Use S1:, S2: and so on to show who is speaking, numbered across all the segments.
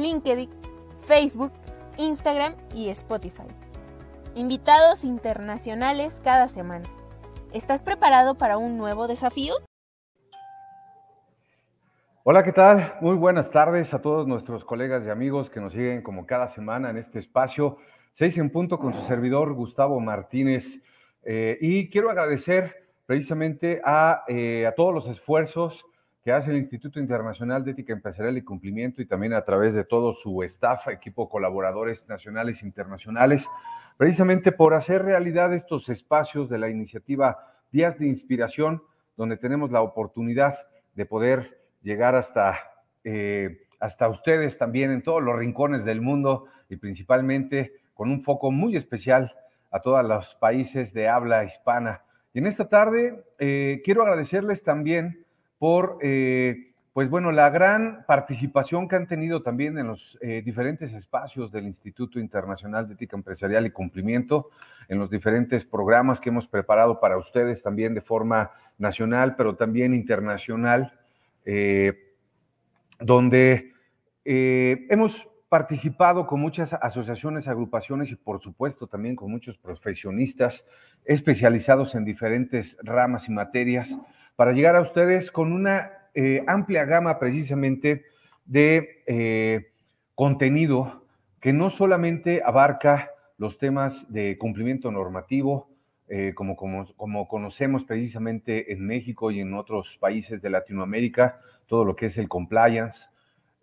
S1: LinkedIn, Facebook, Instagram y Spotify. Invitados internacionales cada semana. ¿Estás preparado para un nuevo desafío?
S2: Hola, ¿qué tal? Muy buenas tardes a todos nuestros colegas y amigos que nos siguen como cada semana en este espacio. Seis en punto con su servidor Gustavo Martínez. Eh, y quiero agradecer precisamente a, eh, a todos los esfuerzos que hace el Instituto Internacional de Ética Empresarial y Cumplimiento y también a través de todo su staff, equipo colaboradores nacionales e internacionales, precisamente por hacer realidad estos espacios de la iniciativa Días de Inspiración, donde tenemos la oportunidad de poder llegar hasta, eh, hasta ustedes también en todos los rincones del mundo y principalmente con un foco muy especial a todos los países de habla hispana. Y en esta tarde eh, quiero agradecerles también por, eh, pues bueno, la gran participación que han tenido también en los eh, diferentes espacios del Instituto Internacional de Ética Empresarial y Cumplimiento, en los diferentes programas que hemos preparado para ustedes también de forma nacional, pero también internacional, eh, donde hemos participado con muchas asociaciones, agrupaciones y por supuesto también con muchos profesionistas especializados en diferentes ramas y materias para llegar a ustedes con una eh, amplia gama precisamente de eh, contenido que no solamente abarca los temas de cumplimiento normativo, eh, como, conocemos precisamente en México y en otros países de Latinoamérica, todo lo que es el compliance.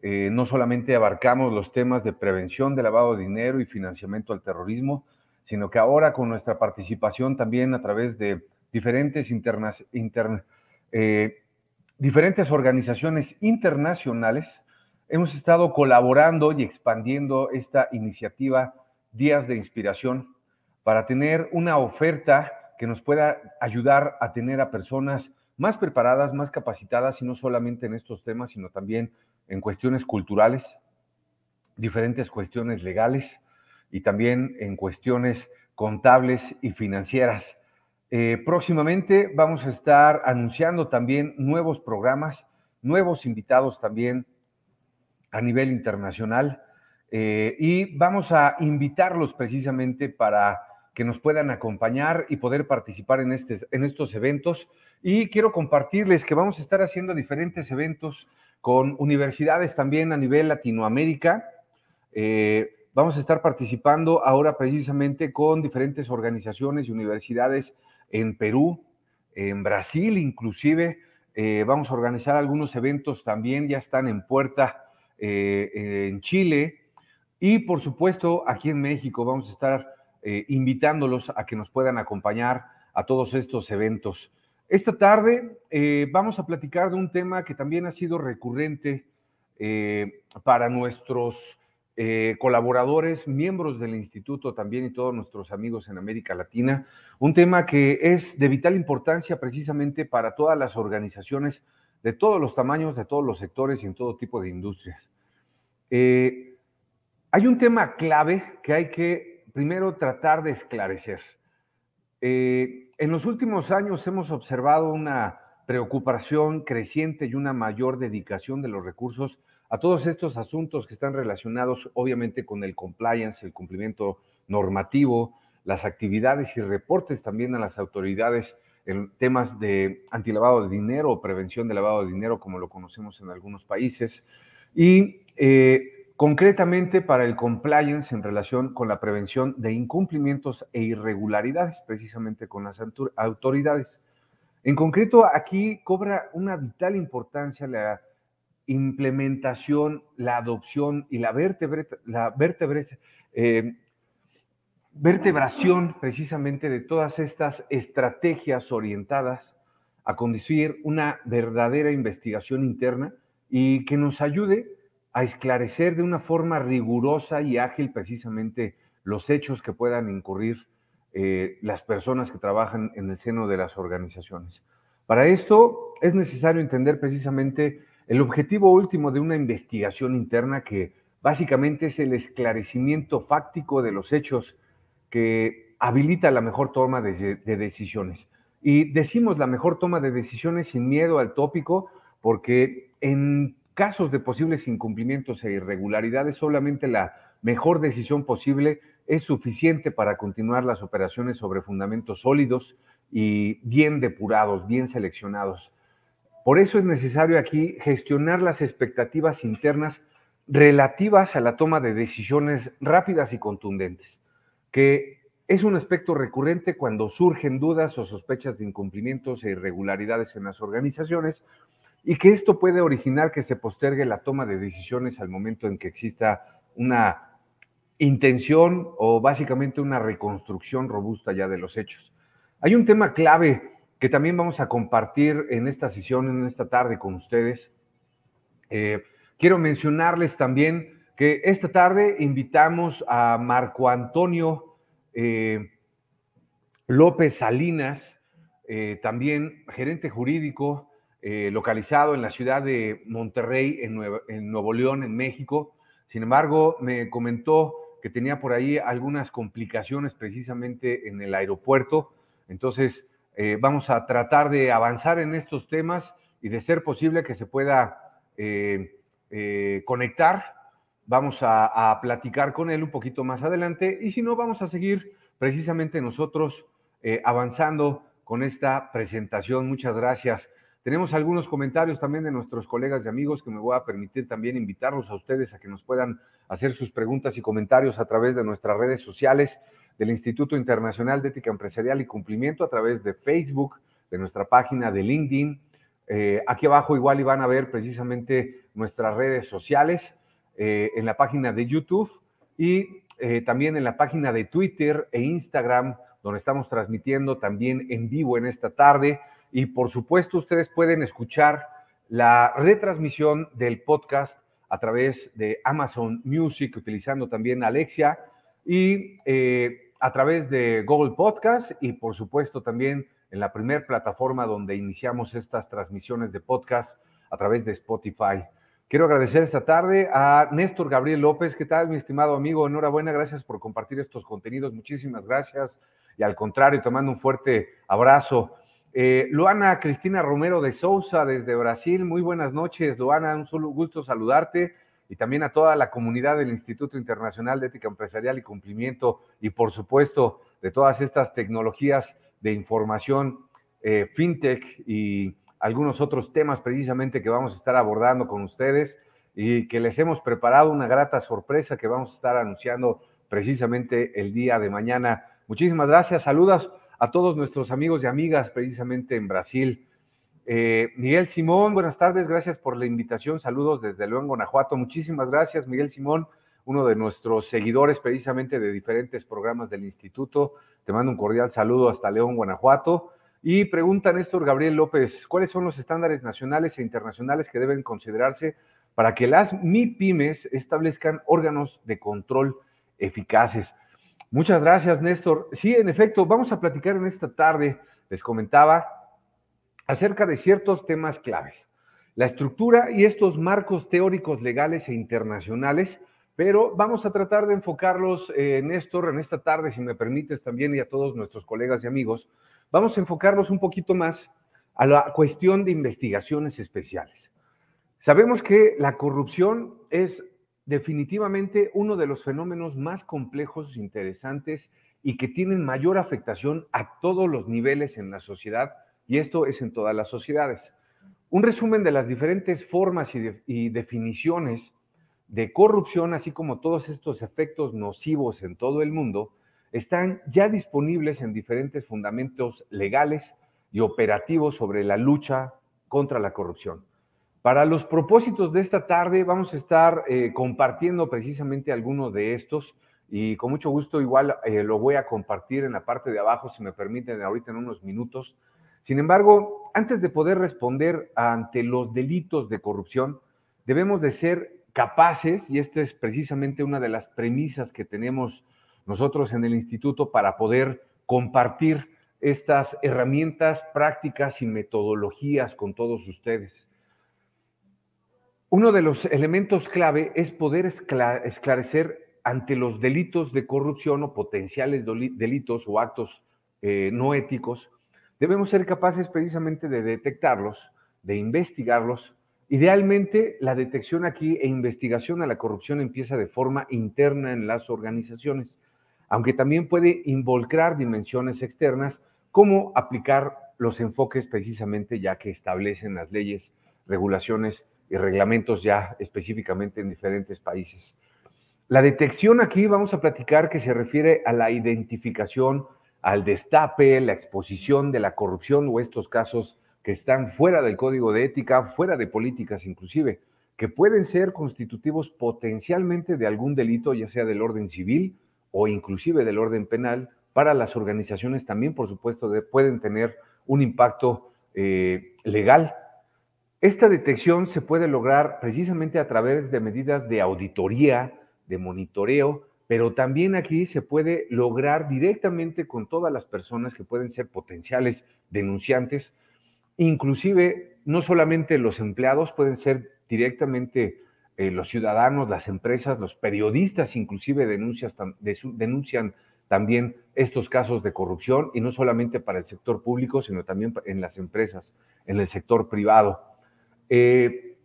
S2: no solamente abarcamos los temas de prevención de lavado de dinero y financiamiento al terrorismo, sino que ahora con nuestra participación también a través de diferentes internas, internas eh, diferentes organizaciones internacionales, hemos estado colaborando y expandiendo esta iniciativa Días de Inspiración para tener una oferta que nos pueda ayudar a tener a personas más preparadas, más capacitadas, y no solamente en estos temas, sino también en cuestiones culturales, diferentes cuestiones legales y también en cuestiones contables y financieras. Eh, próximamente vamos a estar anunciando también nuevos programas, nuevos invitados también a nivel internacional eh, y vamos a invitarlos precisamente para que nos puedan acompañar y poder participar en, en estos eventos. Y quiero compartirles que vamos a estar haciendo diferentes eventos con universidades también a nivel Latinoamérica. Eh, vamos a estar participando ahora precisamente con diferentes organizaciones y universidades en Perú, en Brasil inclusive. Eh, vamos a organizar algunos eventos también, ya están en puerta eh, en Chile y por supuesto aquí en México vamos a estar eh, invitándolos a que nos puedan acompañar a todos estos eventos. Esta tarde vamos a platicar de un tema que también ha sido recurrente para nuestros eh, colaboradores, miembros del instituto también y todos nuestros amigos en América Latina. Un tema que es de vital importancia precisamente para todas las organizaciones de todos los tamaños, de todos los sectores y en todo tipo de industrias. Eh, hay un tema clave que hay que primero tratar de esclarecer. Eh, en los últimos años hemos observado una preocupación creciente y una mayor dedicación de los recursos a todos estos asuntos que están relacionados obviamente con el compliance, el cumplimiento normativo, las actividades y reportes también a las autoridades en temas de antilavado de dinero o prevención de lavado de dinero, como lo conocemos en algunos países, y eh, concretamente para el compliance en relación con la prevención de incumplimientos e irregularidades, precisamente con las autoridades. En concreto, aquí cobra una vital importancia la implementación, la adopción y la, eh, vertebración precisamente de todas estas estrategias orientadas a conducir una verdadera investigación interna y que nos ayude a esclarecer de una forma rigurosa y ágil precisamente los hechos que puedan incurrir eh, las personas que trabajan en el seno de las organizaciones. Para esto es necesario entender precisamente el objetivo último de una investigación interna que básicamente es el esclarecimiento fáctico de los hechos que habilita la mejor toma de, de decisiones. Y decimos la mejor toma de decisiones sin miedo al tópico porque en casos de posibles incumplimientos e irregularidades, solamente la mejor decisión posible es suficiente para continuar las operaciones sobre fundamentos sólidos y bien depurados, bien seleccionados. Por eso es necesario aquí gestionar las expectativas internas relativas a la toma de decisiones rápidas y contundentes, que es un aspecto recurrente cuando surgen dudas o sospechas de incumplimientos e irregularidades en las organizaciones y que esto puede originar que se postergue la toma de decisiones al momento en que exista una intención o básicamente una reconstrucción robusta ya de los hechos. Hay un tema clave que también vamos a compartir en esta sesión, en esta tarde con ustedes. Eh, quiero mencionarles también que esta tarde invitamos a Marco Antonio eh, López Salinas, eh, también gerente jurídico localizado en la ciudad de Monterrey, en, Nuevo León, en México. Sin embargo, me comentó que tenía por ahí algunas complicaciones precisamente en el aeropuerto. Entonces, eh, vamos a tratar de avanzar en estos temas y de ser posible que se pueda eh, conectar. Vamos a, a, platicar con él un poquito más adelante y si no, vamos a seguir precisamente nosotros avanzando con esta presentación. Muchas gracias. Tenemos algunos comentarios también de nuestros colegas y amigos que me voy a permitir también invitarlos a ustedes a que nos puedan hacer sus preguntas y comentarios a través de nuestras redes sociales del Instituto Internacional de Ética Empresarial y Cumplimiento, a través de Facebook, de nuestra página de LinkedIn. Eh, aquí abajo igual iban a ver precisamente nuestras redes sociales, eh, en la página de YouTube y eh, también en la página de Twitter e Instagram, donde estamos transmitiendo también en vivo en esta tarde. Y por supuesto, ustedes pueden escuchar la retransmisión del podcast a través de Amazon Music, utilizando también Alexia, y a través de Google Podcast y por supuesto también en la primera plataforma donde iniciamos estas transmisiones de podcast a través de Spotify. Quiero agradecer esta tarde a Néstor Gabriel López. ¿Qué tal, mi estimado amigo? Enhorabuena, gracias por compartir estos contenidos. Muchísimas gracias. Y al contrario, te mando un fuerte abrazo. Eh, Luana Cristina Romero de Sousa desde Brasil, muy buenas noches, Luana, un solo gusto saludarte y también a toda la comunidad del Instituto Internacional de Ética Empresarial y Cumplimiento y por supuesto de todas estas tecnologías de información, eh, fintech y algunos otros temas precisamente que vamos a estar abordando con ustedes y que les hemos preparado una grata sorpresa que vamos a estar anunciando precisamente el día de mañana. Muchísimas gracias, saludos a todos nuestros amigos y amigas precisamente en Brasil. Eh, Miguel Simón, buenas tardes, gracias por la invitación, saludos desde León, Guanajuato. Muchísimas gracias, Miguel Simón, uno de nuestros seguidores precisamente de diferentes programas del instituto. Te mando un cordial saludo hasta León, Guanajuato. Y pregunta Néstor Gabriel López, ¿cuáles son los estándares nacionales e internacionales que deben considerarse para que las MIPIMES establezcan órganos de control eficaces? Muchas gracias, Néstor. Sí, en efecto, vamos a platicar en esta tarde, les comentaba, acerca de ciertos temas claves. La estructura y estos marcos teóricos legales e internacionales, pero vamos a tratar de enfocarlos, eh, Néstor, en esta tarde, si me permites también, y a todos nuestros colegas y amigos, vamos a enfocarlos un poquito más a la cuestión de investigaciones especiales. Sabemos que la corrupción es definitivamente uno de los fenómenos más complejos, interesantes y que tienen mayor afectación a todos los niveles en la sociedad, y esto es en todas las sociedades. Un resumen de las diferentes formas y, definiciones de corrupción, así como todos estos efectos nocivos en todo el mundo, están ya disponibles en diferentes fundamentos legales y operativos sobre la lucha contra la corrupción. Para los propósitos de esta tarde vamos a estar eh, compartiendo precisamente algunos de estos y con mucho gusto igual eh, lo voy a compartir en la parte de abajo, si me permiten, ahorita en unos minutos. Sin embargo, antes de poder responder ante los delitos de corrupción, debemos de ser capaces, y esta es precisamente una de las premisas que tenemos nosotros en el instituto para poder compartir estas herramientas prácticas y metodologías con todos ustedes. Uno de los elementos clave es poder esclarecer ante los delitos de corrupción o potenciales delitos o actos eh, no éticos. Debemos ser capaces precisamente de detectarlos, de investigarlos. Idealmente, la detección aquí e investigación a la corrupción empieza de forma interna en las organizaciones, aunque también puede involucrar dimensiones externas, como aplicar los enfoques precisamente ya que establecen las leyes, regulaciones y reglamentos ya específicamente en diferentes países. La detección aquí vamos a platicar que se refiere a la identificación, al destape, la exposición de la corrupción o estos casos que están fuera del código de ética, fuera de políticas inclusive, que pueden ser constitutivos potencialmente de algún delito, ya sea del orden civil o inclusive del orden penal, para las organizaciones también, por supuesto, pueden tener un impacto eh, legal. Esta detección se puede lograr precisamente a través de medidas de auditoría, de monitoreo, pero también aquí se puede lograr directamente con todas las personas que pueden ser potenciales denunciantes, inclusive no solamente los empleados, pueden ser directamente eh, los ciudadanos, las empresas, los periodistas inclusive denuncian también estos casos de corrupción y no solamente para el sector público, sino también en las empresas, en el sector privado. Eh,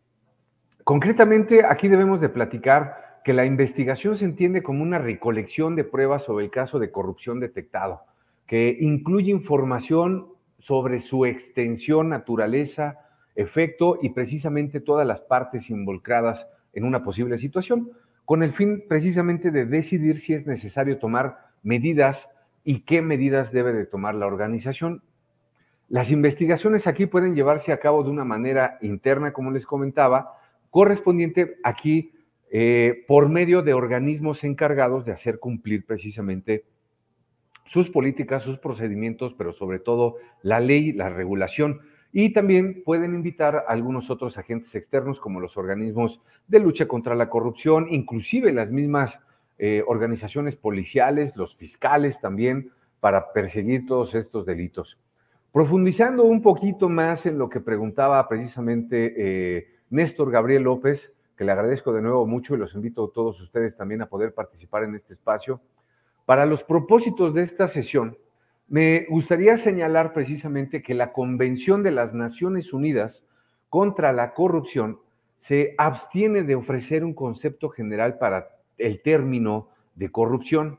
S2: concretamente, aquí debemos de platicar que la investigación se entiende como una recolección de pruebas sobre el caso de corrupción detectado, que incluye información sobre su extensión, naturaleza, efecto y precisamente todas las partes involucradas en una posible situación, con el fin precisamente de decidir si es necesario tomar medidas y qué medidas debe de tomar la organización. Las investigaciones aquí pueden llevarse a cabo de una manera interna, como les comentaba, correspondiente aquí eh, por medio de organismos encargados de hacer cumplir precisamente sus políticas, sus procedimientos, pero sobre todo la ley, la regulación. Y también pueden invitar a algunos otros agentes externos como los organismos de lucha contra la corrupción, inclusive las mismas eh, organizaciones policiales, los fiscales también, para perseguir todos estos delitos. Profundizando un poquito más en lo que preguntaba precisamente eh, Néstor Gabriel López, le agradezco de nuevo mucho y los invito a todos ustedes también a poder participar en este espacio. Para los propósitos de esta sesión, me gustaría señalar precisamente que la Convención de las Naciones Unidas contra la Corrupción se abstiene de ofrecer un concepto general para el término de corrupción.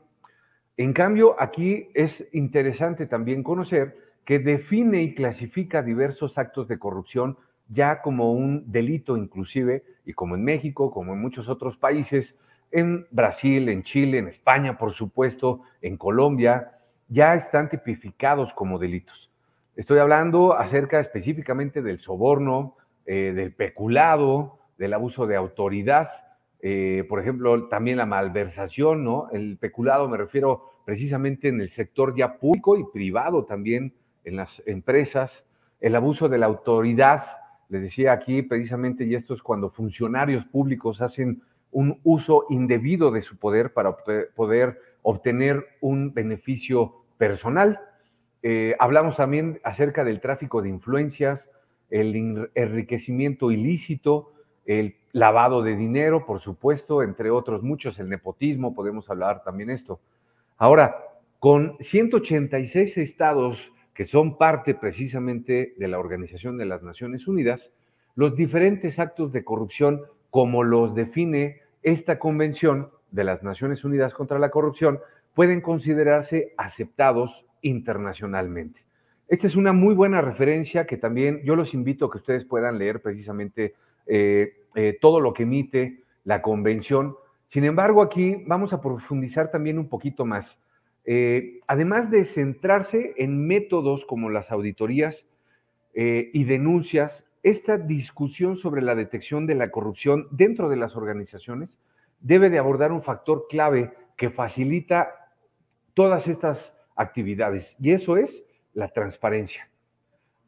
S2: En cambio, aquí es interesante también conocer que define y clasifica diversos actos de corrupción ya como un delito inclusive, y como en México, como en muchos otros países, en Brasil, en Chile, en España, por supuesto, en Colombia, ya están tipificados como delitos. Estoy hablando acerca específicamente del soborno, eh, del peculado, del abuso de autoridad, eh, por ejemplo, también la malversación, ¿no? El peculado me refiero precisamente en el sector ya público y privado también, en las empresas, el abuso de la autoridad, les decía aquí precisamente, y esto es cuando funcionarios públicos hacen un uso indebido de su poder para poder obtener un beneficio personal. Eh, hablamos también acerca del tráfico de influencias, el enriquecimiento ilícito, el lavado de dinero, por supuesto, entre otros muchos, el nepotismo, podemos hablar también esto. Ahora, con 186 estados que son parte precisamente de la Organización de las Naciones Unidas, los diferentes actos de corrupción como los define esta Convención de las Naciones Unidas contra la Corrupción pueden considerarse aceptados internacionalmente. Esta es una muy buena referencia que también yo los invito a que ustedes puedan leer precisamente eh, eh, todo lo que emite la convención. Sin embargo, aquí vamos a profundizar también un poquito más. Eh, además de centrarse en métodos como las auditorías eh, y denuncias, esta discusión sobre la detección de la corrupción dentro de las organizaciones debe de abordar un factor clave que facilita todas estas actividades y eso es la transparencia.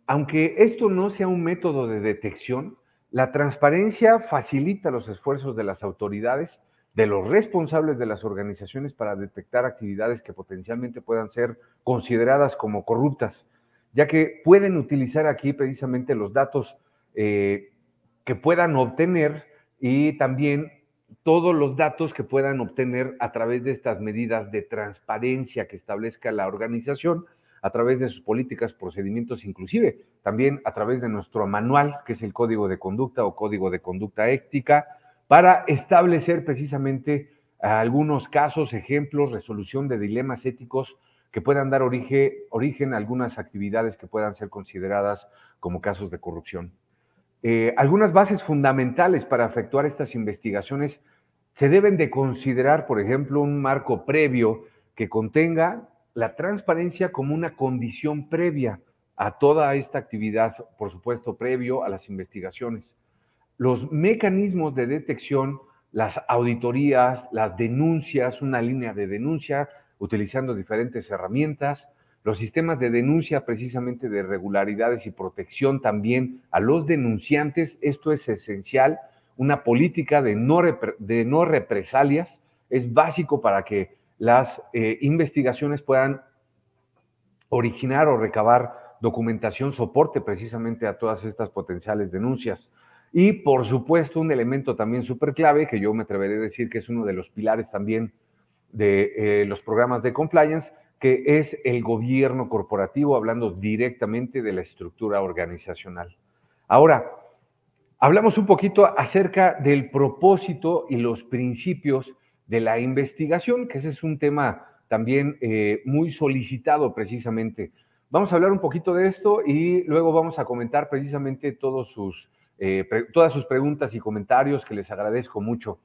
S2: Aunque esto no sea un método de detección, La transparencia facilita los esfuerzos de las autoridades, de los responsables de las organizaciones para detectar actividades que potencialmente puedan ser consideradas como corruptas, ya que pueden utilizar aquí precisamente los datos eh, que puedan obtener y también todos los datos que puedan obtener a través de estas medidas de transparencia que establezca la organización, a través de sus políticas, procedimientos, inclusive también a través de nuestro manual, que es el Código de Conducta o Código de Conducta Ética, para establecer precisamente algunos casos, ejemplos, resolución de dilemas éticos que puedan dar origen, origen a algunas actividades que puedan ser consideradas como casos de corrupción. Eh, algunas bases fundamentales para efectuar estas investigaciones se deben de considerar, por ejemplo, un marco previo que contenga la transparencia como una condición previa a toda esta actividad, por supuesto, previo a las investigaciones. Los mecanismos de detección, las auditorías, las denuncias, una línea de denuncia utilizando diferentes herramientas, los sistemas de denuncia precisamente de irregularidades y protección también a los denunciantes. Esto es esencial. Una política de no, represalias es básico para que las eh, investigaciones puedan originar o recabar documentación, soporte precisamente a todas estas potenciales denuncias. Y por supuesto, un elemento también súper clave, que yo me atreveré a decir que es uno de los pilares también de eh, los programas de compliance, que es el gobierno corporativo, hablando directamente de la estructura organizacional. Ahora, hablamos un poquito acerca del propósito y los principios de la investigación, que ese es un tema también eh, muy solicitado precisamente. Vamos a hablar un poquito de esto y luego vamos a comentar precisamente todos sus, eh, todas sus preguntas y comentarios que les agradezco mucho.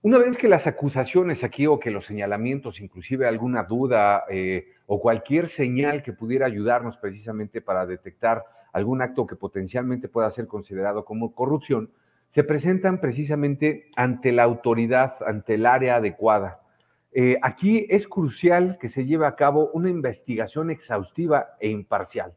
S2: Una vez que las acusaciones aquí o que los señalamientos, inclusive alguna duda eh, o cualquier señal que pudiera ayudarnos precisamente para detectar algún acto que potencialmente pueda ser considerado como corrupción, se presentan precisamente ante la autoridad, ante el área adecuada. Eh, aquí es crucial que se lleve a cabo una investigación exhaustiva e imparcial,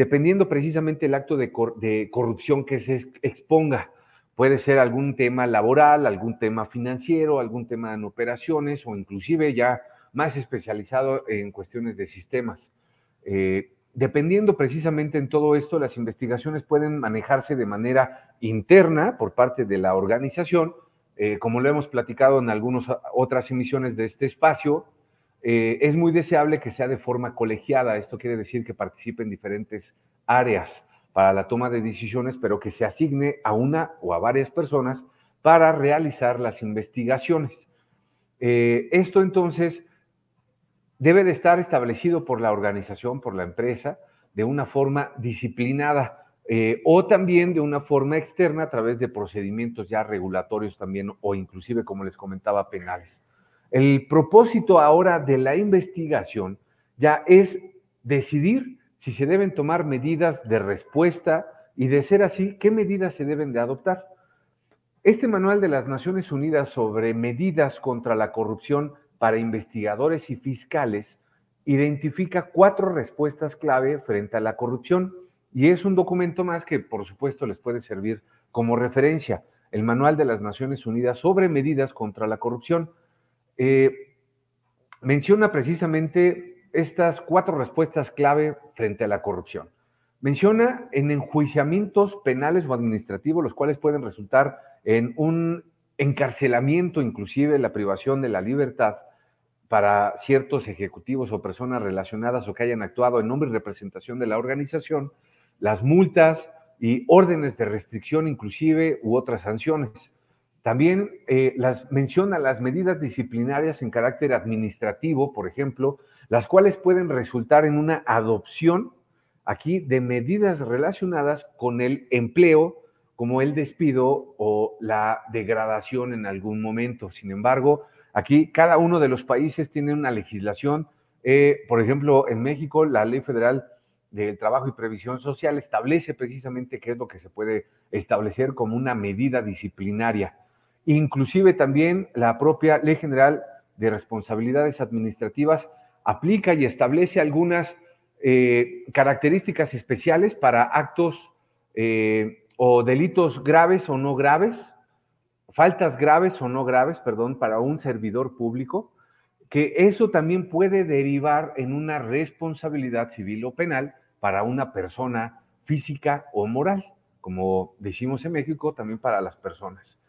S2: dependiendo precisamente el acto de corrupción que se exponga. Puede ser algún tema laboral, algún tema financiero, algún tema en operaciones o inclusive ya más especializado en cuestiones de sistemas. Eh, dependiendo precisamente en todo esto, las investigaciones pueden manejarse de manera interna por parte de la organización, eh, como lo hemos platicado en algunas otras emisiones de este espacio, eh, es muy deseable que sea de forma colegiada. Esto quiere decir que participe en diferentes áreas para la toma de decisiones, pero que se asigne a una o a varias personas para realizar las investigaciones. Eh, esto entonces debe de estar establecido por la organización, por la empresa, de una forma disciplinada eh, o también de una forma externa a través de procedimientos ya regulatorios también o inclusive, como les comentaba, penales. El propósito ahora de la investigación ya es decidir si se deben tomar medidas de respuesta y de ser así, qué medidas se deben de adoptar. Este manual de las Naciones Unidas sobre medidas contra la corrupción para investigadores y fiscales identifica cuatro respuestas clave frente a la corrupción y es un documento más que por supuesto les puede servir como referencia, el manual de las Naciones Unidas sobre medidas contra la corrupción. Eh, menciona precisamente estas cuatro respuestas clave frente a la corrupción. Menciona en enjuiciamientos penales o administrativos, los cuales pueden resultar en un encarcelamiento, inclusive la privación de la libertad para ciertos ejecutivos o personas relacionadas o que hayan actuado en nombre y representación de la organización, las multas y órdenes de restricción inclusive u otras sanciones. También eh, las, menciona las medidas disciplinarias en carácter administrativo, por ejemplo, las cuales pueden resultar en una adopción aquí de medidas relacionadas con el empleo, como el despido o la degradación en algún momento. Sin embargo, aquí cada uno de los países tiene una legislación. Eh, por ejemplo, en México, la Ley Federal del Trabajo y Previsión Social establece precisamente qué es lo que se puede establecer como una medida disciplinaria. Inclusive también la propia Ley General de Responsabilidades Administrativas aplica y establece algunas eh, características especiales para actos eh, o delitos graves o no graves, faltas graves o no graves, perdón, para un servidor público, que eso también puede derivar en una responsabilidad civil o penal para una persona física o moral, como decimos en México, también para las personas.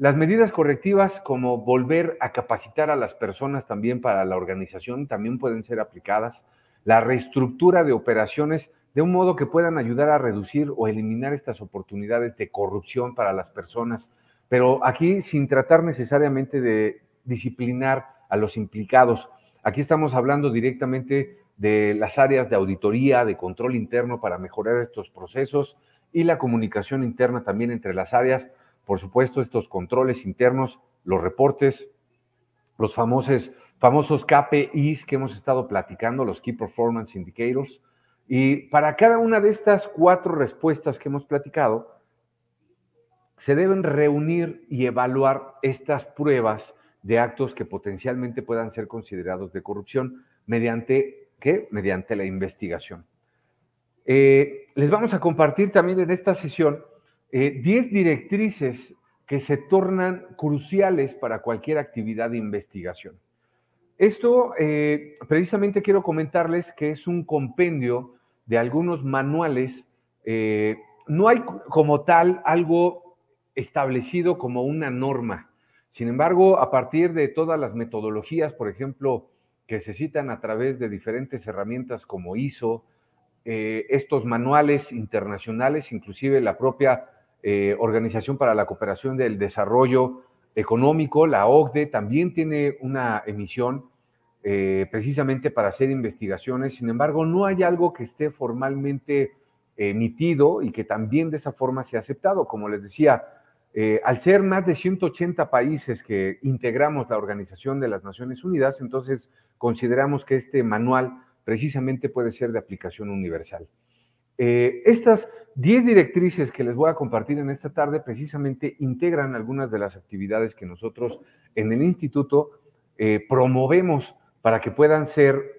S2: Las medidas correctivas como volver a capacitar a las personas también para la organización también pueden ser aplicadas. La reestructura de operaciones de un modo que puedan ayudar a reducir o eliminar estas oportunidades de corrupción para las personas, pero aquí sin tratar necesariamente de disciplinar a los implicados. Aquí estamos hablando directamente de las áreas de auditoría, de control interno para mejorar estos procesos y la comunicación interna también entre las áreas. Por supuesto, estos controles internos, los reportes, los famosos, famosos KPIs que hemos estado platicando, los Key Performance Indicators. Y para cada una de estas cuatro respuestas que hemos platicado, se deben reunir y evaluar estas pruebas de actos que potencialmente puedan ser considerados de corrupción mediante ¿qué? Mediante la investigación. Eh, les vamos a compartir también en esta sesión 10 eh, directrices que se tornan cruciales para cualquier actividad de investigación. Esto eh, precisamente quiero comentarles que es un compendio de algunos manuales. no hay como tal algo establecido como una norma. Sin embargo, a partir de todas las metodologías, por ejemplo, que se citan a través de diferentes herramientas como ISO, eh, estos manuales internacionales, inclusive la propia eh, Organización para la Cooperación del Desarrollo Económico, la OCDE, también tiene una emisión eh, precisamente para hacer investigaciones. Sin embargo, no hay algo que esté formalmente emitido y que también de esa forma sea aceptado. Como les decía, eh, al ser más de 180 países que integramos la Organización de las Naciones Unidas, entonces consideramos que este manual precisamente puede ser de aplicación universal. Eh, estas 10 directrices que les voy a compartir en esta tarde precisamente integran algunas de las actividades que nosotros en el instituto eh, promovemos para que puedan ser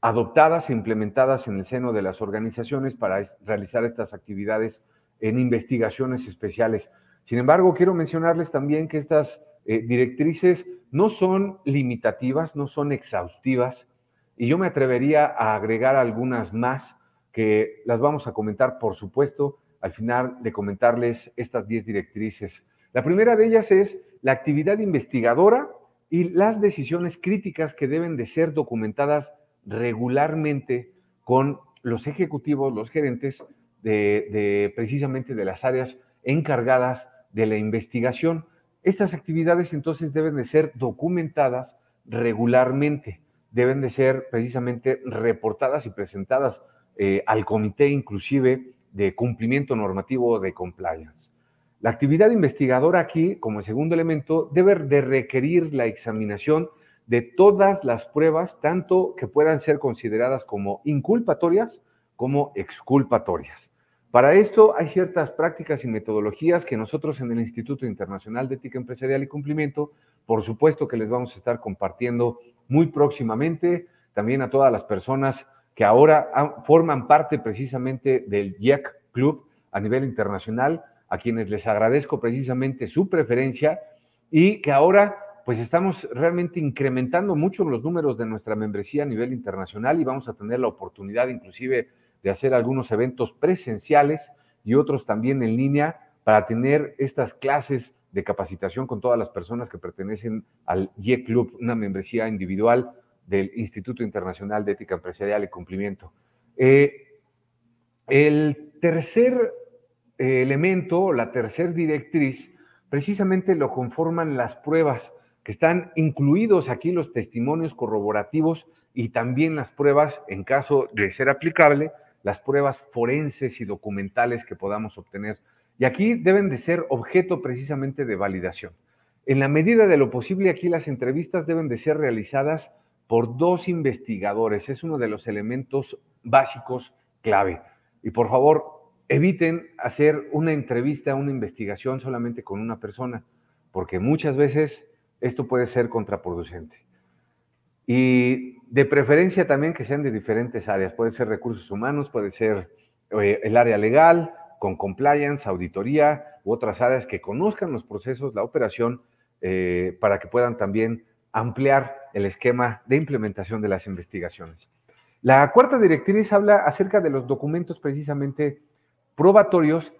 S2: adoptadas e implementadas en el seno de las organizaciones para realizar estas actividades en investigaciones especiales. Sin embargo, quiero mencionarles también que estas eh, directrices no son limitativas, no son exhaustivas, y yo me atrevería a agregar algunas más que las vamos a comentar, por supuesto, al final de comentarles estas 10 directrices. La primera de ellas es la actividad investigadora y las decisiones críticas que deben de ser documentadas regularmente con los ejecutivos, los gerentes de, precisamente de las áreas encargadas de la investigación. Estas actividades entonces deben de ser documentadas regularmente, deben de ser precisamente reportadas y presentadas eh, al comité inclusive de cumplimiento normativo de compliance. La actividad investigadora aquí, como segundo elemento, debe de requerir la examinación de todas las pruebas, tanto que puedan ser consideradas como inculpatorias como exculpatorias. Para esto hay ciertas prácticas y metodologías que nosotros en el Instituto Internacional de Ética Empresarial y Cumplimiento, por supuesto que les vamos a estar compartiendo muy próximamente, también a todas las personas que ahora forman parte precisamente del IEC Club a nivel internacional, a quienes les agradezco precisamente su preferencia y que ahora pues estamos realmente incrementando mucho los números de nuestra membresía a nivel internacional y vamos a tener la oportunidad inclusive de hacer algunos eventos presenciales y otros también en línea para tener estas clases de capacitación con todas las personas que pertenecen al YE Club, una membresía individual del Instituto Internacional de Ética Empresarial y Cumplimiento. Eh, el tercer eh, elemento, la tercer directriz, precisamente lo conforman las pruebas, que están incluidos aquí los testimonios corroborativos y también las pruebas, en caso de ser aplicable, las pruebas forenses y documentales que podamos obtener. Y aquí deben de ser objeto precisamente de validación. En la medida de lo posible, aquí las entrevistas deben de ser realizadas por dos investigadores. Es uno de los elementos básicos clave. Y por favor, eviten hacer una entrevista, una investigación solamente con una persona, porque muchas veces esto puede ser contraproducente. Y de preferencia también que sean de diferentes áreas. Puede ser recursos humanos, puede ser eh, el área legal, con compliance, auditoría u otras áreas que conozcan los procesos, la operación, eh, para que puedan también ampliar el esquema de implementación de las investigaciones. La cuarta directriz habla acerca de los documentos precisamente probatorios,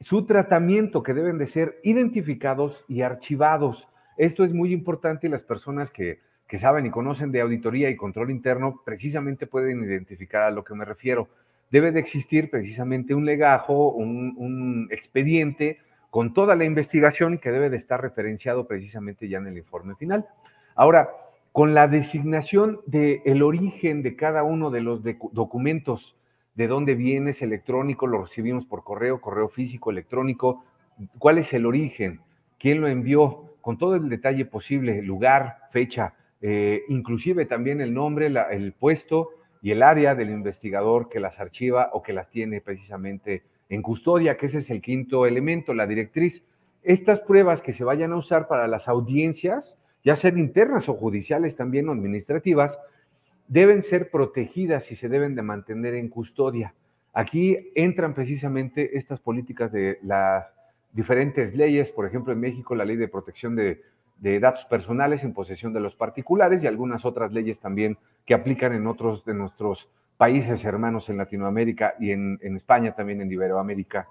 S2: su tratamiento que deben de ser identificados y archivados. Esto es muy importante y las personas que, saben y conocen de auditoría y control interno precisamente pueden identificar a lo que me refiero. Debe de existir precisamente un legajo, un, un expediente con toda la investigación que debe de estar referenciado precisamente ya en el informe final. Ahora, con la designación del origen de cada uno de los documentos, de dónde viene, es electrónico, lo recibimos por correo, correo físico, electrónico, cuál es el origen, quién lo envió, con todo el detalle posible, lugar, fecha, eh, inclusive también el nombre, el puesto y el área del investigador que las archiva o que las tiene precisamente en custodia, que ese es el quinto elemento, la directriz. Estas pruebas que se vayan a usar para las audiencias, ya sean internas o judiciales también o administrativas, deben ser protegidas y se deben de mantener en custodia. Aquí entran precisamente estas políticas de las diferentes leyes, por ejemplo en México la ley de protección de, datos personales en posesión de los particulares y algunas otras leyes también que aplican en otros de nuestros países hermanos en Latinoamérica y en, en España también en Iberoamérica.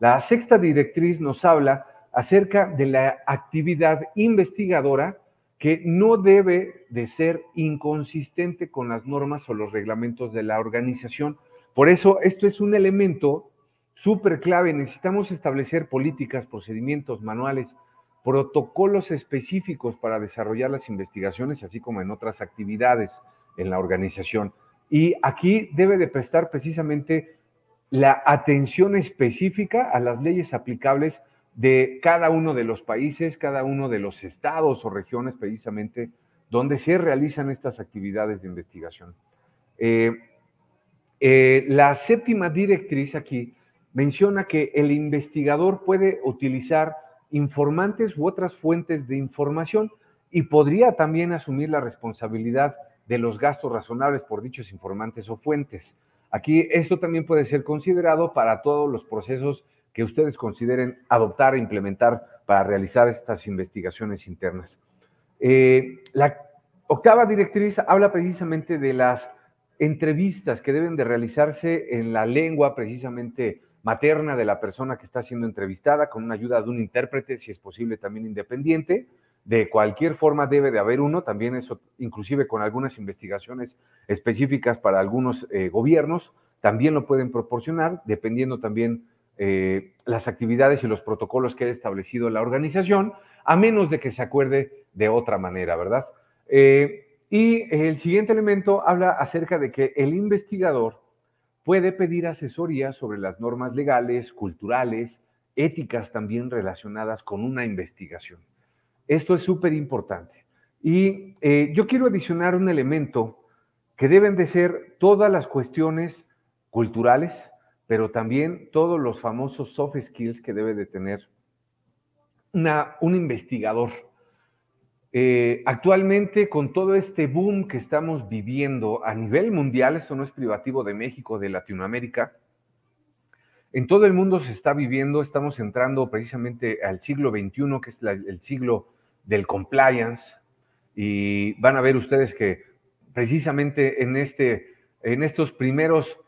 S2: La sexta directriz nos habla acerca de la actividad investigadora que no debe de ser inconsistente con las normas o los reglamentos de la organización. Por eso, esto es un elemento súper clave. Necesitamos establecer políticas, procedimientos, manuales, protocolos específicos para desarrollar las investigaciones, así como en otras actividades en la organización. Y aquí debe de prestar precisamente la atención específica a las leyes aplicables de cada uno de los países, cada uno de los estados o regiones precisamente donde se realizan estas actividades de investigación. Eh, eh, la séptima directriz aquí menciona que el investigador puede utilizar informantes u otras fuentes de información y podría también asumir la responsabilidad de los gastos razonables por dichos informantes o fuentes. Aquí esto también puede ser considerado para todos los procesos que ustedes consideren adoptar e implementar para realizar estas investigaciones internas. Eh, la octava directriz habla precisamente de las entrevistas que deben de realizarse en la lengua precisamente materna de la persona que está siendo entrevistada, con una ayuda de un intérprete, si es posible también independiente. De cualquier forma debe de haber uno, también eso, inclusive con algunas investigaciones específicas para algunos eh, gobiernos, también lo pueden proporcionar, dependiendo también eh, las actividades y los protocolos que ha establecido la organización, a menos de que se acuerde de otra manera, ¿verdad? Eh, y el siguiente elemento habla acerca de que el investigador puede pedir asesoría sobre las normas legales, culturales, éticas también relacionadas con una investigación. Esto es súper importante. Y eh, yo quiero adicionar un elemento que deben de ser todas las cuestiones culturales, pero también todos los famosos soft skills que debe de tener una, un investigador. Eh, actualmente, con todo este boom que estamos viviendo a nivel mundial, esto no es privativo de México, de Latinoamérica, en todo el mundo se está viviendo, estamos entrando precisamente al siglo XXI, que es el siglo del compliance, y van a ver ustedes que precisamente en, este, en estos primeros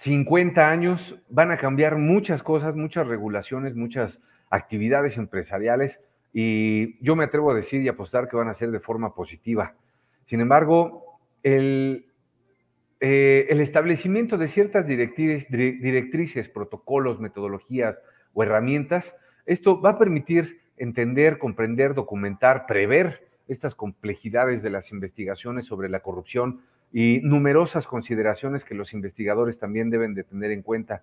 S2: 50 años van a cambiar muchas cosas, muchas regulaciones, muchas actividades empresariales y yo me atrevo a decir y apostar que van a ser de forma positiva. Sin embargo, el, eh, establecimiento de ciertas directrices, protocolos, metodologías o herramientas, esto va a permitir entender, comprender, documentar, prever estas complejidades de las investigaciones sobre la corrupción y numerosas consideraciones que los investigadores también deben de tener en cuenta.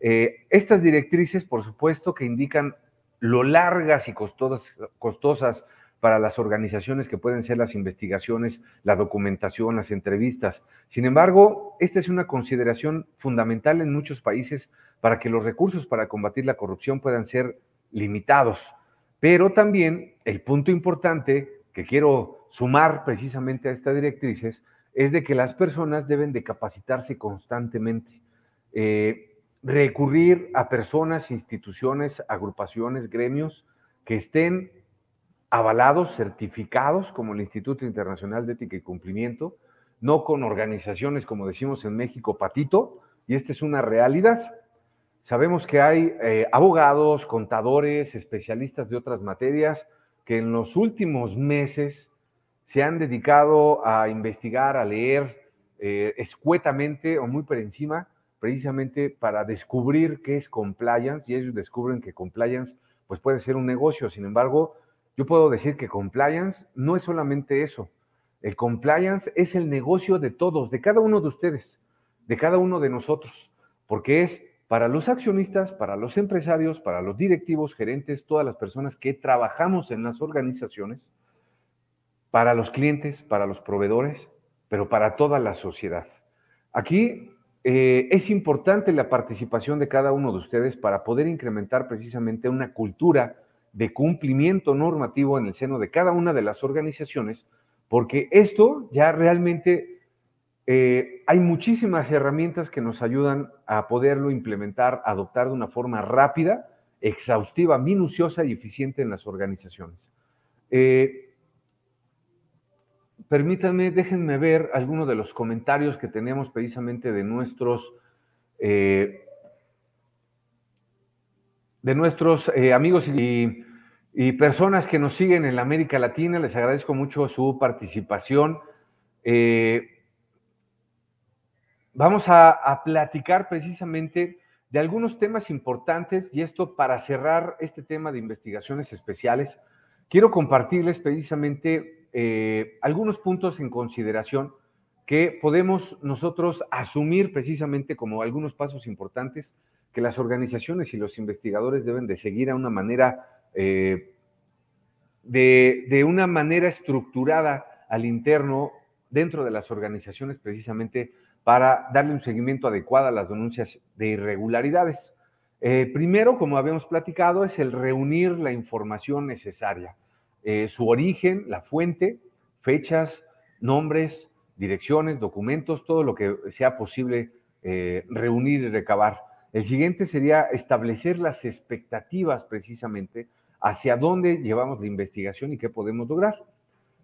S2: Eh, estas directrices, por supuesto, que indican lo largas y costosas, costosas para las organizaciones que pueden ser las investigaciones, la documentación, las entrevistas. Sin embargo, esta es una consideración fundamental en muchos países para que los recursos para combatir la corrupción puedan ser limitados. Pero también el punto importante que quiero sumar precisamente a estas directrices es de que las personas deben de capacitarse constantemente. Eh, recurrir a personas, instituciones, agrupaciones, gremios que estén avalados, certificados como el Instituto Internacional de Ética y Cumplimiento, no con organizaciones como decimos en México, patito, y esta es una realidad. Sabemos que hay eh, abogados, contadores, especialistas de otras materias que en los últimos meses se han dedicado a investigar, a leer eh, escuetamente o muy por encima, precisamente para descubrir qué es compliance y ellos descubren que compliance pues puede ser un negocio. Sin embargo, yo puedo decir que compliance no es solamente eso. El compliance es el negocio de todos, de cada uno de ustedes, de cada uno de nosotros, porque es para los accionistas, para los empresarios, para los directivos, gerentes, todas las personas que trabajamos en las organizaciones, para los clientes, para los proveedores, pero para toda la sociedad. Aquí eh, es importante la participación de cada uno de ustedes para poder incrementar precisamente una cultura de cumplimiento normativo en el seno de cada una de las organizaciones, porque esto ya realmente eh, hay muchísimas herramientas que nos ayudan a poderlo implementar, adoptar de una forma rápida, exhaustiva, minuciosa y eficiente en las organizaciones. Eh, permítanme, déjenme ver algunos de los comentarios que tenemos precisamente de nuestros, eh, de nuestros amigos y, personas que nos siguen en la América Latina. Les agradezco mucho su participación vamos a, platicar precisamente de algunos temas importantes y esto para cerrar este tema de investigaciones especiales, quiero compartirles precisamente eh, algunos puntos en consideración que podemos nosotros asumir precisamente como algunos pasos importantes que las organizaciones y los investigadores deben de seguir a una manera, eh, de, una manera estructurada al interno dentro de las organizaciones precisamente para darle un seguimiento adecuado a las denuncias de irregularidades. Eh, primero, como habíamos platicado, es el reunir la información necesaria, eh, su origen, la fuente, fechas, nombres, direcciones, documentos, todo lo que sea posible eh, reunir y recabar. El siguiente sería establecer las expectativas precisamente hacia dónde llevamos la investigación y qué podemos lograr.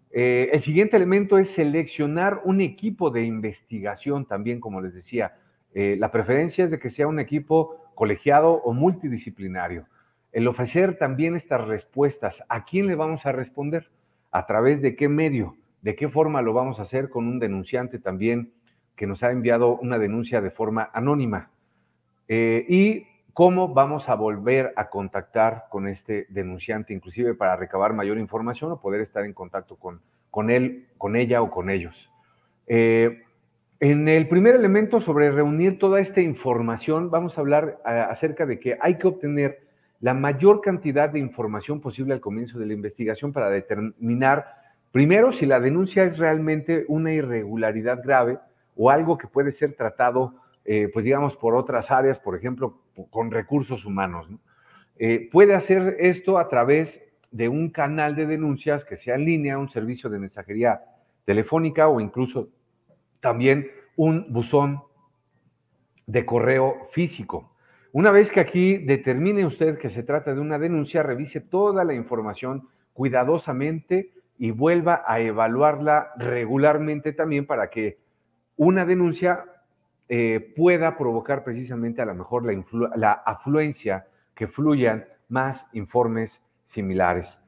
S2: Eh, el siguiente elemento es seleccionar un equipo de investigación también, como les decía. La preferencia es de que sea un equipo colegiado o multidisciplinario. El ofrecer también estas respuestas, ¿a quién le vamos a responder? ¿A través de qué medio? ¿De qué forma lo vamos a hacer con un denunciante también que nos ha enviado una denuncia de forma anónima? Eh, y cómo vamos a volver a contactar con este denunciante, inclusive para recabar mayor información o poder estar en contacto con, con él, con ella o con ellos. Eh, en el primer elemento sobre reunir toda esta información, vamos a hablar eh, acerca de que hay que obtener la mayor cantidad de información posible al comienzo de la investigación para determinar, primero, si la denuncia es realmente una irregularidad grave o algo que puede ser tratado eh, pues digamos, por otras áreas, por ejemplo, con recursos humanos. Eh, puede hacer esto a través de un canal de denuncias que sea en línea, un servicio de mensajería telefónica o incluso también un buzón de correo físico. Una vez que aquí determine usted que se trata de una denuncia, revise toda la información cuidadosamente y vuelva a evaluarla regularmente también para que una denuncia eh, pueda provocar precisamente a lo mejor la, la afluencia, que fluyan más informes similares.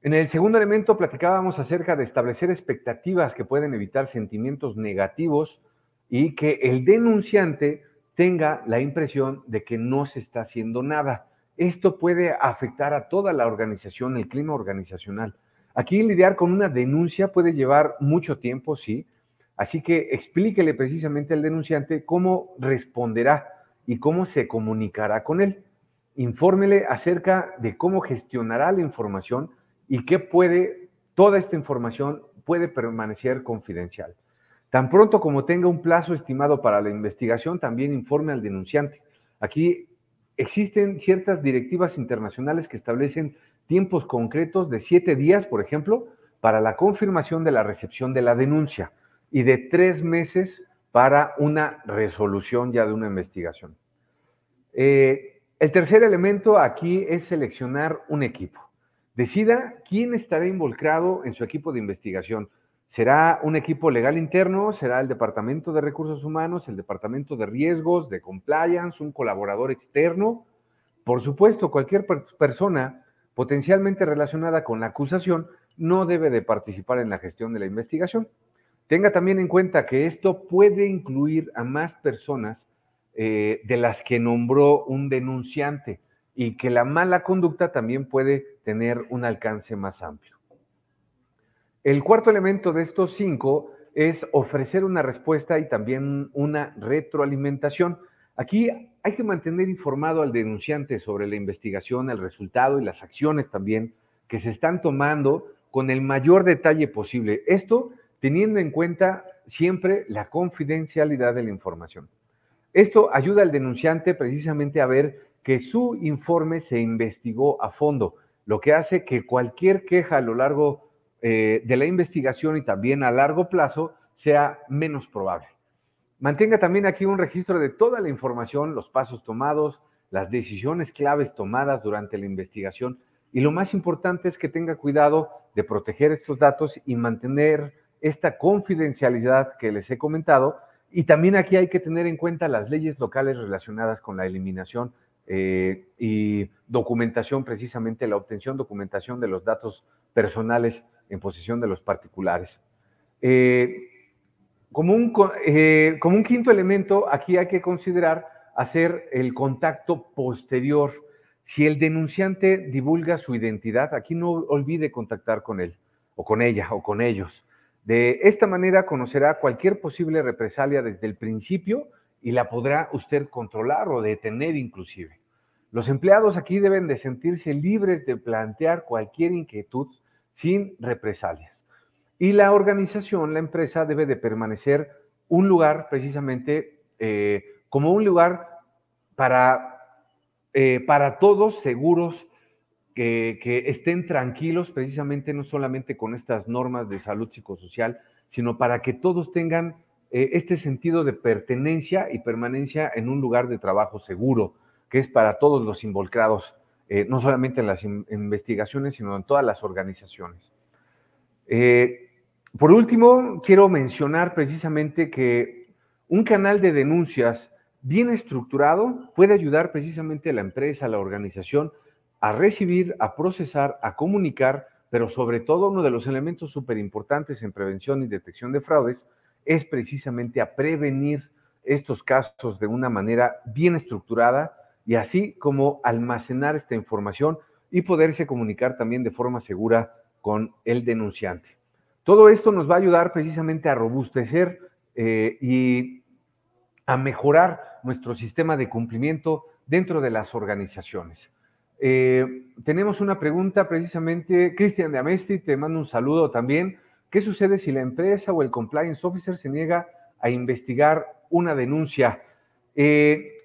S2: En el segundo elemento platicábamos acerca de establecer expectativas que pueden evitar sentimientos negativos y que el denunciante tenga la impresión de que no se está haciendo nada. Esto puede afectar a toda la organización, el clima organizacional. Aquí lidiar con una denuncia puede llevar mucho tiempo, sí, Así que explíquele precisamente al denunciante cómo responderá y cómo se comunicará con él. Infórmele acerca de cómo gestionará la información y qué puede, toda esta información puede permanecer confidencial. Tan pronto como tenga un plazo estimado para la investigación, también informe al denunciante. Aquí existen ciertas directivas internacionales que establecen tiempos concretos de siete días, por ejemplo, para la confirmación de la recepción de la denuncia y de tres meses para una resolución ya de una investigación. Eh, el tercer elemento aquí es seleccionar un equipo. Decida quién estará involucrado en su equipo de investigación. ¿Será un equipo legal interno? ¿Será el Departamento de Recursos Humanos, el Departamento de Riesgos, de Compliance, un colaborador externo? Por supuesto, cualquier persona potencialmente relacionada con la acusación no debe de participar en la gestión de la investigación. Tenga también en cuenta que esto puede incluir a más personas eh, de las que nombró un denunciante y que la mala conducta también puede tener un alcance más amplio. El cuarto elemento de estos cinco es ofrecer una respuesta y también una retroalimentación. Aquí hay que mantener informado al denunciante sobre la investigación, el resultado y las acciones también que se están tomando con el mayor detalle posible. Esto teniendo en cuenta siempre la confidencialidad de la información. Esto ayuda al denunciante precisamente a ver que su informe se investigó a fondo, lo que hace que cualquier queja a lo largo eh, de la investigación y también a largo plazo sea menos probable. Mantenga también aquí un registro de toda la información, los pasos tomados, las decisiones claves tomadas durante la investigación y lo más importante es que tenga cuidado de proteger estos datos y mantener esta confidencialidad que les he comentado. Y también aquí hay que tener en cuenta las leyes locales relacionadas con la eliminación eh, y documentación, precisamente la obtención, documentación de los datos personales en posesión de los particulares. Eh, como, un, eh, como un quinto elemento, aquí hay que considerar hacer el contacto posterior. Si el denunciante divulga su identidad, aquí no olvide contactar con él, o con ella, o con ellos. De esta manera conocerá cualquier posible represalia desde el principio y la podrá usted controlar o detener inclusive. Los empleados aquí deben de sentirse libres de plantear cualquier inquietud sin represalias. Y la organización, la empresa, debe de permanecer un lugar precisamente eh, como un lugar para, eh, para todos seguros que, estén tranquilos precisamente no solamente con estas normas de salud psicosocial, sino para que todos tengan eh, este sentido de pertenencia y permanencia en un lugar de trabajo seguro, que es para todos los involucrados, eh, no solamente en las investigaciones, sino en todas las organizaciones. Eh, por último, quiero mencionar precisamente que un canal de denuncias bien estructurado puede ayudar precisamente a la empresa, a la organización, a recibir, a procesar, a comunicar, pero sobre todo uno de los elementos súper importantes en prevención y detección de fraudes es precisamente a prevenir estos casos de una manera bien estructurada y así como almacenar esta información y poderse comunicar también de forma segura con el denunciante. Todo esto nos va a ayudar precisamente a robustecer eh, y a mejorar nuestro sistema de cumplimiento dentro de las organizaciones. Eh, tenemos una pregunta precisamente, Cristian de Amesti, te mando un saludo también. ¿Qué sucede si la empresa o el compliance officer se niega a investigar una denuncia? Eh,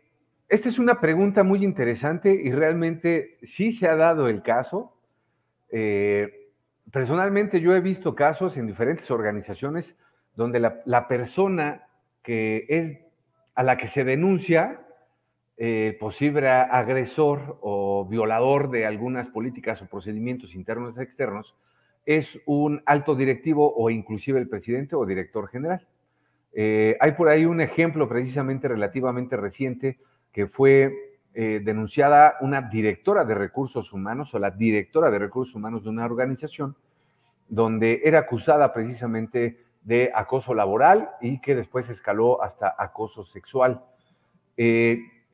S2: esta es una pregunta muy interesante y realmente sí se ha dado el caso. Eh, personalmente yo he visto casos en diferentes organizaciones donde la, persona que es a la que se denuncia eh, posible agresor o violador de algunas políticas o procedimientos internos y externos es un alto directivo o inclusive el presidente o director general. Eh, hay por ahí un ejemplo precisamente relativamente reciente que fue eh, denunciada una directora de recursos humanos o la directora de recursos humanos de una organización donde era acusada precisamente de acoso laboral y que después escaló hasta acoso sexual.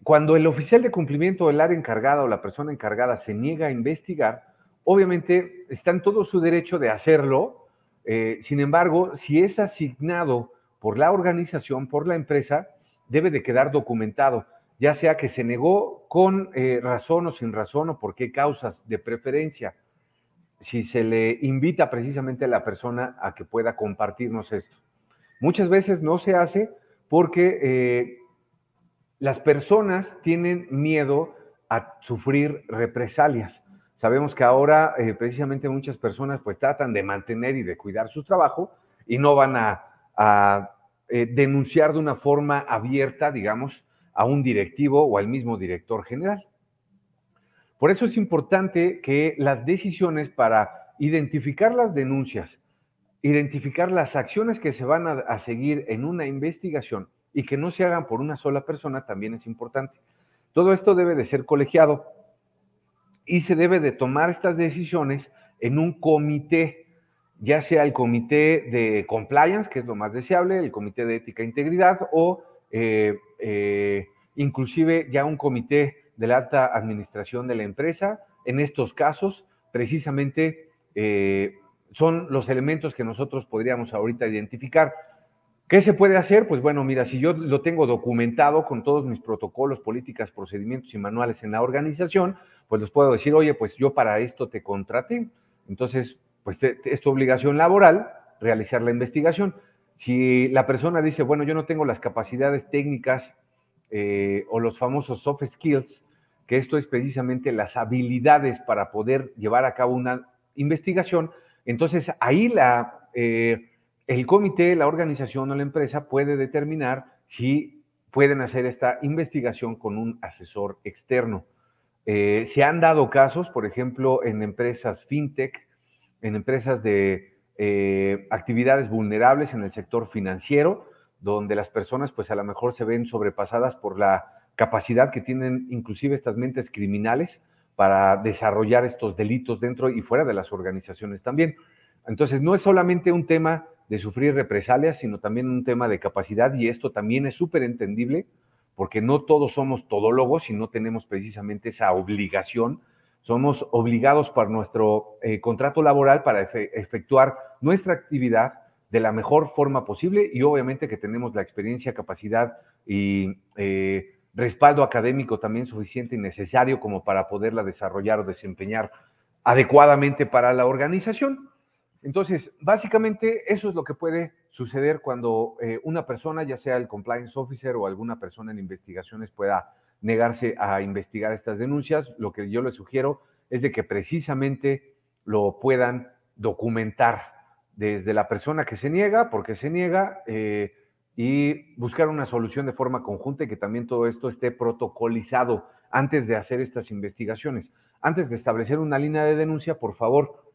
S2: Cuando el oficial de cumplimiento del área encargada o la persona encargada se niega a investigar, obviamente está en todo su derecho de hacerlo. Eh, sin embargo, si es asignado por la organización, por la empresa, debe de quedar documentado, ya sea que se negó con eh, razón o sin razón o por qué causas de preferencia. Si se le invita precisamente a la persona a que pueda compartirnos esto. Muchas veces no se hace porque eh, las personas tienen miedo a sufrir represalias. Sabemos que ahora eh, precisamente muchas personas pues tratan de mantener y de cuidar su trabajo y no van a, denunciar de una forma abierta, digamos, a un directivo o al mismo director general. Por eso es importante que las decisiones para identificar las denuncias, identificar las acciones que se van a, seguir en una investigación y que no se hagan por una sola persona también es importante. Todo esto debe de ser colegiado y se debe de tomar estas decisiones en un comité, ya sea el comité de compliance, que es lo más deseable, el comité de ética e integridad o eh, eh, inclusive ya un comité de la alta administración de la empresa. En estos casos, precisamente, eh, son los elementos que nosotros podríamos ahorita identificar. ¿Qué se puede hacer? Pues bueno, mira, si yo lo tengo documentado con todos mis protocolos, políticas, procedimientos y manuales en la organización, pues les puedo decir, oye, pues yo para esto te contraté. Entonces, pues es tu obligación laboral realizar la investigación. Si la persona dice, bueno, yo no tengo las capacidades técnicas eh, o los famosos soft skills, que esto es precisamente las habilidades para poder llevar a cabo una investigación, entonces ahí la, eh, el comité, la organización o la empresa puede determinar si pueden hacer esta investigación con un asesor externo. Eh, se han dado casos, por ejemplo, en empresas fintech, en empresas de actividades vulnerables en el sector financiero, donde las personas pues a lo mejor se ven sobrepasadas por la capacidad que tienen inclusive estas mentes criminales para desarrollar estos delitos dentro y fuera de las organizaciones también. Entonces, no es solamente un tema de sufrir represalias, sino también un tema de capacidad y esto también es súper entendible porque no todos somos todólogos y no tenemos precisamente esa obligación. Somos obligados por nuestro eh, contrato laboral para efectuar nuestra actividad de la mejor forma posible y obviamente que tenemos la experiencia, capacidad y eh, respaldo académico también suficiente y necesario como para poderla desarrollar o desempeñar adecuadamente para la organización. Entonces, básicamente eso es lo que puede suceder cuando eh, una persona, ya sea el compliance officer o alguna persona en investigaciones, pueda negarse a investigar estas denuncias. Lo que yo les sugiero es de que precisamente lo puedan documentar desde la persona que se niega, porque se niega, eh, y buscar una solución de forma conjunta y que también todo esto esté protocolizado antes de hacer estas investigaciones. Antes de establecer una línea de denuncia, por favor,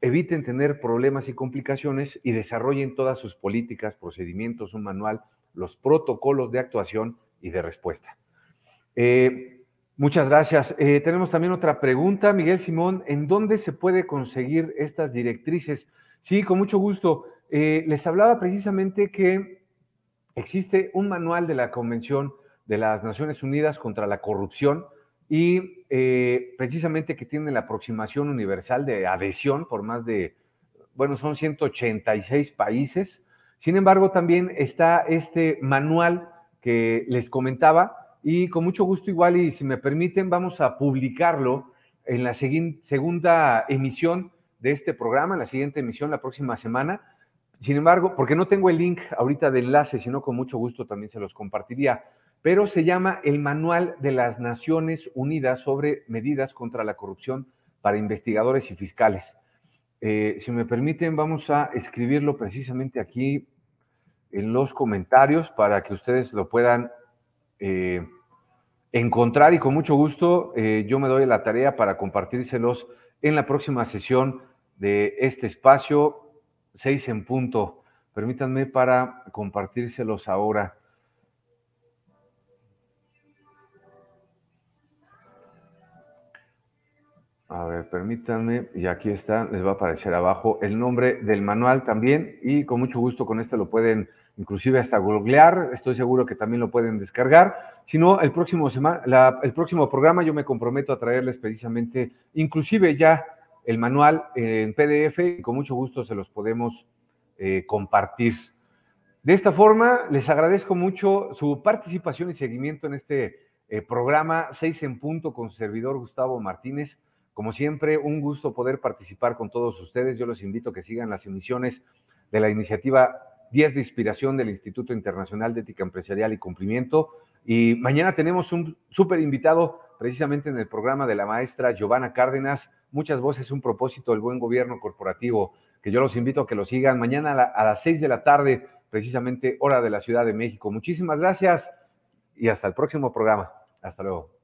S2: eviten tener problemas y complicaciones y desarrollen todas sus políticas, procedimientos, un manual, los protocolos de actuación y de respuesta. Eh, muchas gracias. Eh, tenemos también otra pregunta, Miguel Simón. ¿En dónde se puede conseguir estas directrices? Sí, con mucho gusto. Eh, les hablaba precisamente que existe un manual de la Convención de las Naciones Unidas contra la Corrupción y precisamente que tiene la aproximación universal de adhesión por más de, bueno, son 186 países. Sin embargo, también está este manual que les comentaba y con mucho gusto igual y si me permiten vamos a publicarlo en la segunda emisión de este programa, en la siguiente emisión, la próxima semana. Sin embargo, porque no tengo el link ahorita de enlace, sino con mucho gusto también se los compartiría, pero se llama el Manual de las Naciones Unidas sobre medidas contra la corrupción para investigadores y fiscales. Eh, si me permiten, vamos a escribirlo precisamente aquí en los comentarios para que ustedes lo puedan eh, encontrar y con mucho gusto eh, yo me doy la tarea para compartírselos en la próxima sesión de este espacio, seis en punto. Permítanme para compartírselos ahora. A ver, permítanme, y aquí está, les va a aparecer abajo el nombre del manual también, y con mucho gusto con este lo pueden inclusive hasta googlear, estoy seguro que también lo pueden descargar. Si no, el próximo, semana, el próximo programa yo me comprometo a traerles precisamente, inclusive ya el manual en PDF y con mucho gusto se los podemos eh, compartir. De esta forma, les agradezco mucho su participación y seguimiento en este eh, programa 6 en punto con su servidor Gustavo Martínez. Como siempre, un gusto poder participar con todos ustedes. Yo los invito a que sigan las emisiones de la iniciativa 10 de inspiración del Instituto Internacional de Ética Empresarial y Cumplimiento. Y mañana tenemos un súper invitado precisamente en el programa de la maestra Giovanna Cárdenas, Muchas Voces, un propósito del buen gobierno corporativo, que yo los invito a que lo sigan mañana a, las seis de la tarde, precisamente hora de la Ciudad de México. Muchísimas gracias y hasta el próximo programa. Hasta luego.